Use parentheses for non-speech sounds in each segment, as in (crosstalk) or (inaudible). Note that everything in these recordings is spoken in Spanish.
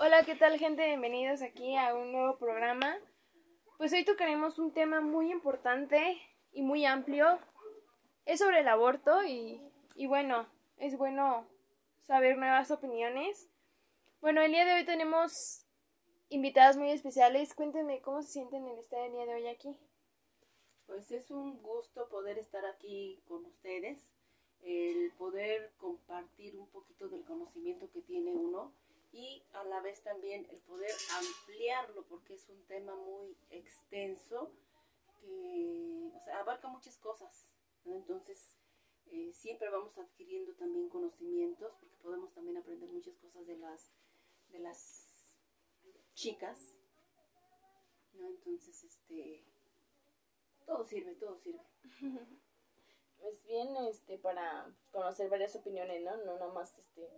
Hola, ¿qué tal gente? Bienvenidos aquí a un nuevo programa. Pues hoy tocaremos un tema muy importante y muy amplio. Es sobre el aborto y, y bueno, es bueno saber nuevas opiniones. Bueno, el día de hoy tenemos invitadas muy especiales. Cuéntenme cómo se sienten en este día de hoy aquí. Pues es un gusto poder estar aquí con ustedes, el poder compartir un poquito del conocimiento que tiene uno y a la vez también el poder ampliarlo porque es un tema muy extenso que o sea, abarca muchas cosas. Entonces, eh, siempre vamos adquiriendo también conocimientos porque podemos también aprender muchas cosas de las, de las chicas. ¿no? Entonces, este, todo sirve, todo sirve. (laughs) Es bien este, para conocer varias opiniones, ¿no? No nada más este,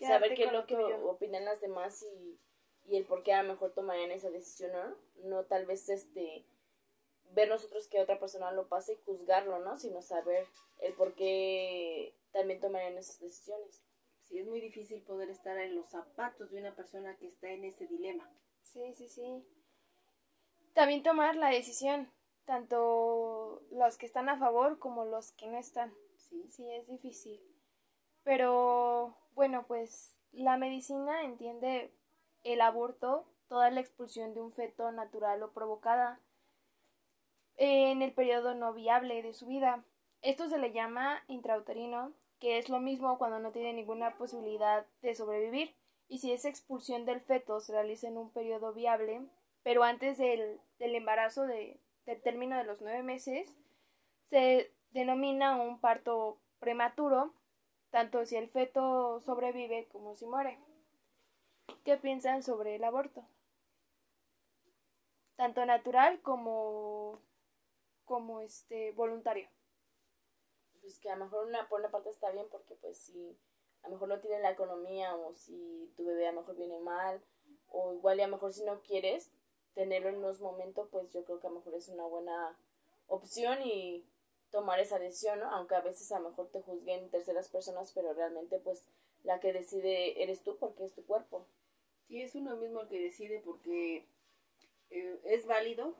saber qué es lo lo que tuyo. opinan las demás y, y el por qué a lo mejor tomarían esa decisión, ¿no? No tal vez este ver nosotros que otra persona lo pase y juzgarlo, ¿no? Sino saber el por qué también tomarían esas decisiones. Sí, es muy difícil poder estar en los zapatos de una persona que está en ese dilema. Sí, sí, sí. También tomar la decisión, tanto los que están a favor como los que no están. Sí, Sí, es difícil. Pero bueno, pues la medicina entiende el aborto, toda la expulsión de un feto natural o provocada en el periodo no viable de su vida. Esto se le llama intrauterino, que es lo mismo cuando no tiene ninguna posibilidad de sobrevivir. Y si esa expulsión del feto se realiza en un periodo viable, pero antes del, del embarazo de, del término de los nueve meses, se denomina un parto prematuro, tanto si el feto sobrevive como si muere. ¿Qué piensan sobre el aborto? Tanto natural como como este voluntario. Pues que a lo mejor una, por una parte está bien porque pues si a lo mejor no tienen la economía o si tu bebé a lo mejor viene mal o igual y a lo mejor si no quieres tenerlo en unos momentos pues yo creo que a lo mejor es una buena opción y tomar esa decisión, ¿no? Aunque a veces a lo mejor te juzguen terceras personas, pero realmente pues la que decide eres tú porque es tu cuerpo. Sí, es uno mismo el que decide porque eh, es válido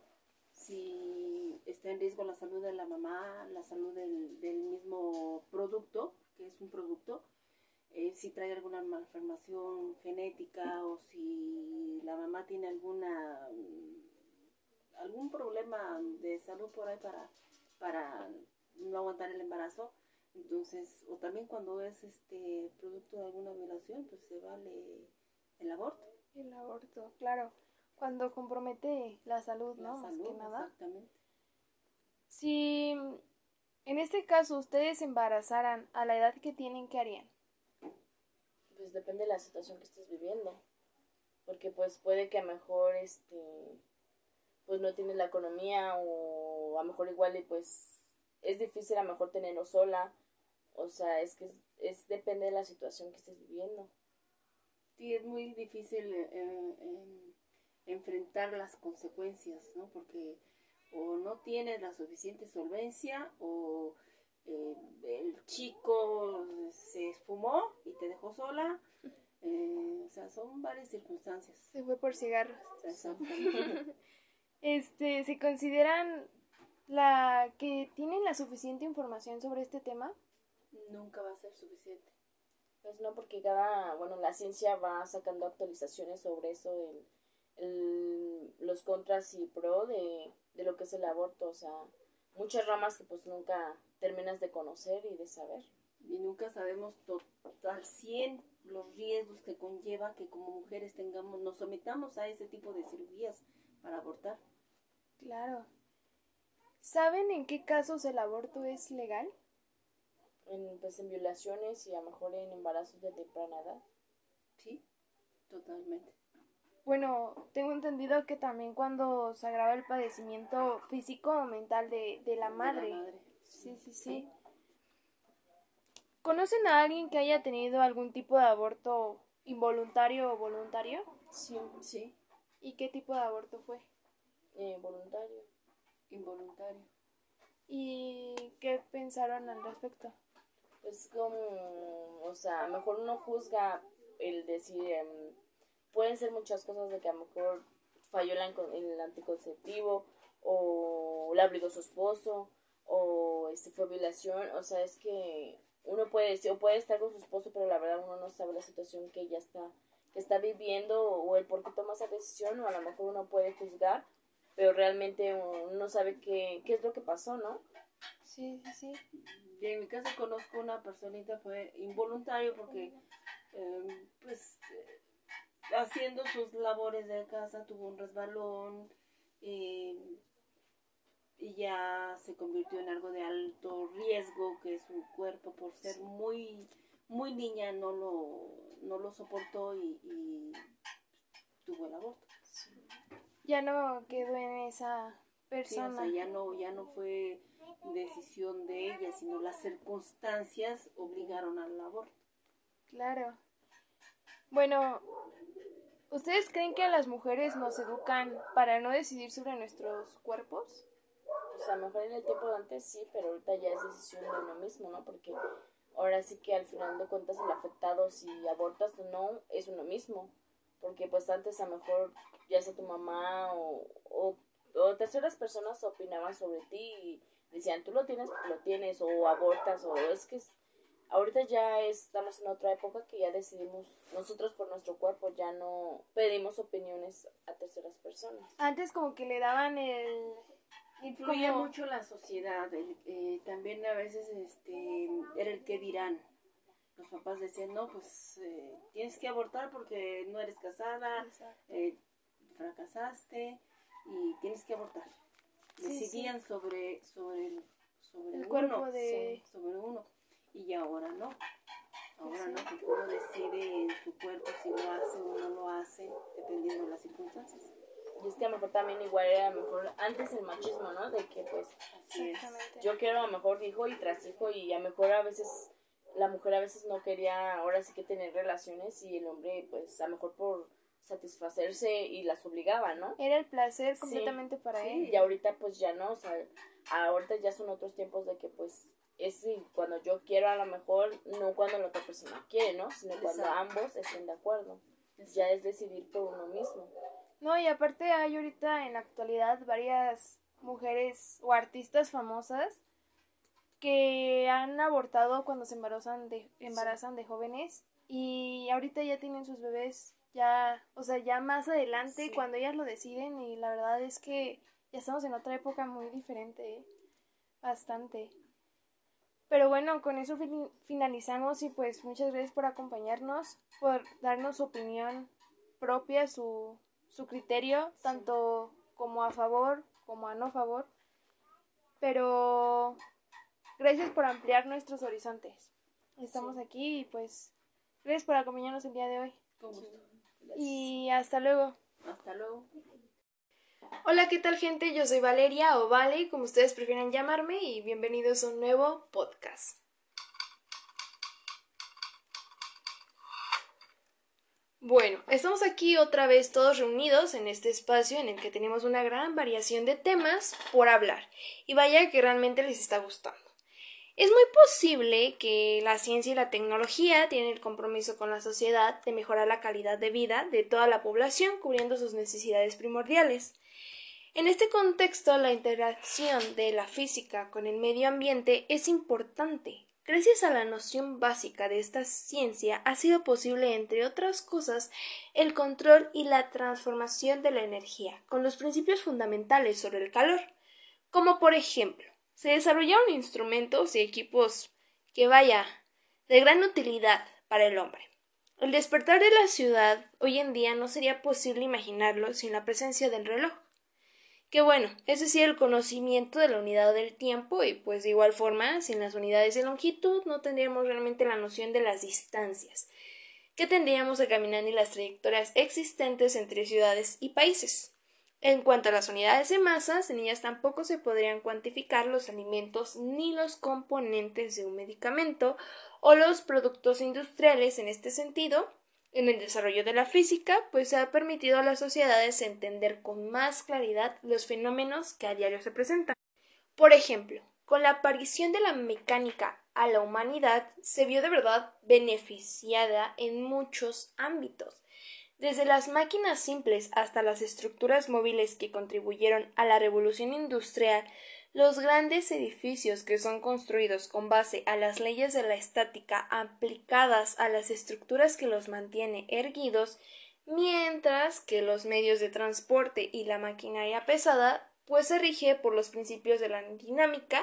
si está en riesgo la salud de la mamá, la salud del, mismo producto, que es un producto, eh, si trae alguna malformación genética o si la mamá tiene alguna algún problema de salud por ahí para, para no aguantar el embarazo. Entonces, o también cuando es este producto de alguna violación, pues se vale el aborto. El aborto, claro, cuando compromete la salud, ¿no? La Más salud, que nada. Exactamente. Si en este caso ustedes se embarazaran a la edad que tienen, ¿qué harían? Pues depende de la situación que estés viviendo. Porque pues puede que a lo mejor este pues no tienes la economía o a lo mejor igual y pues es difícil a lo mejor tenerlo sola. O sea, es que es, es depende de la situación que estés viviendo. Sí, es muy difícil eh, eh, enfrentar las consecuencias, ¿no? Porque o no tienes la suficiente solvencia o eh, el chico se esfumó y te dejó sola. Eh, o sea, son varias circunstancias. Se fue por cigarros. Exactamente. (laughs) Este, ¿se consideran la que tienen la suficiente información sobre este tema? Nunca va a ser suficiente. Pues no, porque cada, bueno, la ciencia va sacando actualizaciones sobre eso, el, el, los contras y pro de, de lo que es el aborto. O sea, muchas ramas que pues nunca terminas de conocer y de saber. Y nunca sabemos total 100 los riesgos que conlleva que como mujeres tengamos, nos sometamos a ese tipo de cirugías para abortar. Claro. ¿Saben en qué casos el aborto es legal? En, pues en violaciones y a lo mejor en embarazos de temprana edad. Sí, totalmente. Bueno, tengo entendido que también cuando se agrava el padecimiento físico o mental de, de la De madre. la madre. Sí, sí, sí. ¿Conocen a alguien que haya tenido algún tipo de aborto involuntario o voluntario? Sí, Sí, ¿Y qué tipo de aborto fue? eh, voluntario. Involuntario. ¿Y qué pensaron al respecto? Pues como, o sea, a lo mejor uno juzga el decir, em, pueden ser muchas cosas de que a lo mejor falló el anticonceptivo o le obligó su esposo o este fue violación, o sea, es que uno puede decir, o puede estar con su esposo, pero la verdad uno no sabe la situación que ella está, que está viviendo o el por qué toma esa decisión, o a lo mejor uno puede juzgar, pero realmente uno no sabe qué, qué es lo que pasó, ¿no? Sí, sí, sí. Y en mi caso conozco una personita, fue involuntario porque, em, pues, eh, haciendo sus labores de casa tuvo un resbalón eh, y ya se convirtió en algo de alto riesgo que su cuerpo por ser muy muy niña no lo no lo soportó y, ya no quedó en esa persona ya no ya no fue decisión de ella sino las circunstancias obligaron al aborto claro bueno ¿Ustedes creen que a las mujeres nos educan para no decidir sobre nuestros cuerpos? Pues a lo mejor en el tiempo de antes sí, pero ahorita ya es decisión de uno mismo, ¿no? Porque ahora sí que al final de cuentas el afectado si abortas o no es uno mismo. Porque pues antes a lo mejor ya sea tu mamá o, o, o terceras personas opinaban sobre ti y decían tú lo tienes, lo tienes o abortas o es que ahorita ya estamos en otra época que ya decidimos nosotros por nuestro cuerpo, ya no pedimos opiniones a terceras personas. Antes como que le daban el... Influye mucho la sociedad, eh, también a veces este, era el que dirán. Los papás decían, no, pues eh, tienes que abortar porque no eres casada, eh, fracasaste y tienes que abortar. Decidían sobre sobre el, sobre el cuerpo de... sobre uno y ahora no. Ahora no, porque uno decide en su cuerpo si lo hace o no lo hace, dependiendo de las circunstancias. Y es que a lo mejor también igual era mejor antes el machismo, ¿no? De que pues así es. yo quiero a lo mejor hijo y tras hijo y a lo mejor a veces la mujer a veces no quería ahora sí que tener relaciones y el hombre pues a lo mejor por satisfacerse y las obligaba, ¿no? Era el placer completamente para él. Y ahorita pues ya no, o sea, ahorita ya son otros tiempos de que pues es cuando yo quiero a lo mejor, no cuando la otra persona quiere, ¿no? Sino cuando ambos estén de acuerdo. Ya es decidir por uno mismo. No, y aparte hay ahorita en la actualidad varias mujeres o artistas famosas que han abortado cuando se embarazan de, embarazan de jóvenes y ahorita ya tienen sus bebés ya, o sea, ya más adelante cuando ellas lo deciden y la verdad es que ya estamos en otra época muy diferente, ¿eh? bastante. Pero bueno, con eso finalizamos y pues muchas gracias por acompañarnos, por darnos su opinión propia, su, su criterio, tanto como a favor como a no favor. Pero gracias por ampliar nuestros horizontes. Estamos aquí y pues gracias por acompañarnos el día de hoy. Y hasta luego. Hasta luego. Hola, ¿qué tal gente? Yo soy Valeria o Vale, como ustedes prefieran llamarme, y bienvenidos a un nuevo podcast. Bueno, estamos aquí otra vez todos reunidos en este espacio en el que tenemos una gran variación de temas por hablar, y vaya que realmente les está gustando. Es muy posible que la ciencia y la tecnología tienen el compromiso con la sociedad de mejorar la calidad de vida de toda la población cubriendo sus necesidades primordiales. En este contexto, la interacción de la física con el medio ambiente es importante. Gracias a la noción básica de esta ciencia ha sido posible, entre otras cosas, el control y la transformación de la energía, con los principios fundamentales sobre el calor, como por ejemplo, se desarrollaron instrumentos y equipos que vaya de gran utilidad para el hombre. El despertar de la ciudad hoy en día no sería posible imaginarlo sin la presencia del reloj que bueno, es decir, el conocimiento de la unidad del tiempo y pues de igual forma, sin las unidades de longitud no tendríamos realmente la noción de las distancias que tendríamos que caminar ni las trayectorias existentes entre ciudades y países. En cuanto a las unidades de masas, en ellas tampoco se podrían cuantificar los alimentos ni los componentes de un medicamento o los productos industriales en este sentido, en el desarrollo de la física, pues se ha permitido a las sociedades entender con más claridad los fenómenos que a diario se presentan. Por ejemplo, con la aparición de la mecánica a la humanidad se vio de verdad beneficiada en muchos ámbitos, desde las máquinas simples hasta las estructuras móviles que contribuyeron a la revolución industrial, los grandes edificios que son construidos con base a las leyes de la estática aplicadas a las estructuras que los mantiene erguidos, mientras que los medios de transporte y la maquinaria pesada pues se rige por los principios de la dinámica,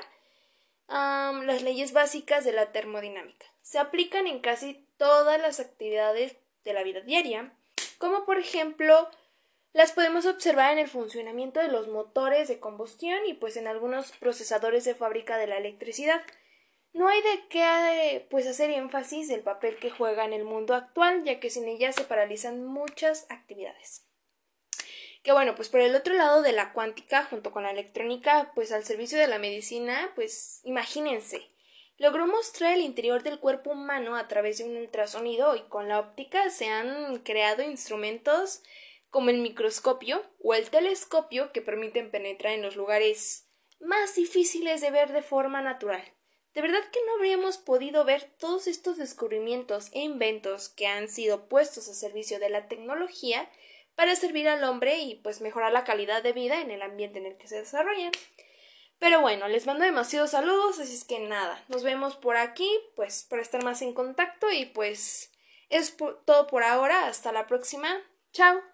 las leyes básicas de la termodinámica. Se aplican en casi todas las actividades de la vida diaria, como por ejemplo las podemos observar en el funcionamiento de los motores de combustión y pues en algunos procesadores de fábrica de la electricidad. No hay de qué pues hacer énfasis del papel que juega en el mundo actual, ya que sin ella se paralizan muchas actividades. Que bueno, pues por el otro lado de la cuántica, junto con la electrónica, pues al servicio de la medicina, pues imagínense, logró mostrar el interior del cuerpo humano a través de un ultrasonido y con la óptica se han creado instrumentos como el microscopio o el telescopio que permiten penetrar en los lugares más difíciles de ver de forma natural. De verdad que no habríamos podido ver todos estos descubrimientos e inventos que han sido puestos a servicio de la tecnología para servir al hombre y pues mejorar la calidad de vida en el ambiente en el que se desarrollan. Pero bueno, les mando demasiados saludos, así es que nada, nos vemos por aquí, pues para estar más en contacto y pues es todo por ahora, hasta la próxima, chao.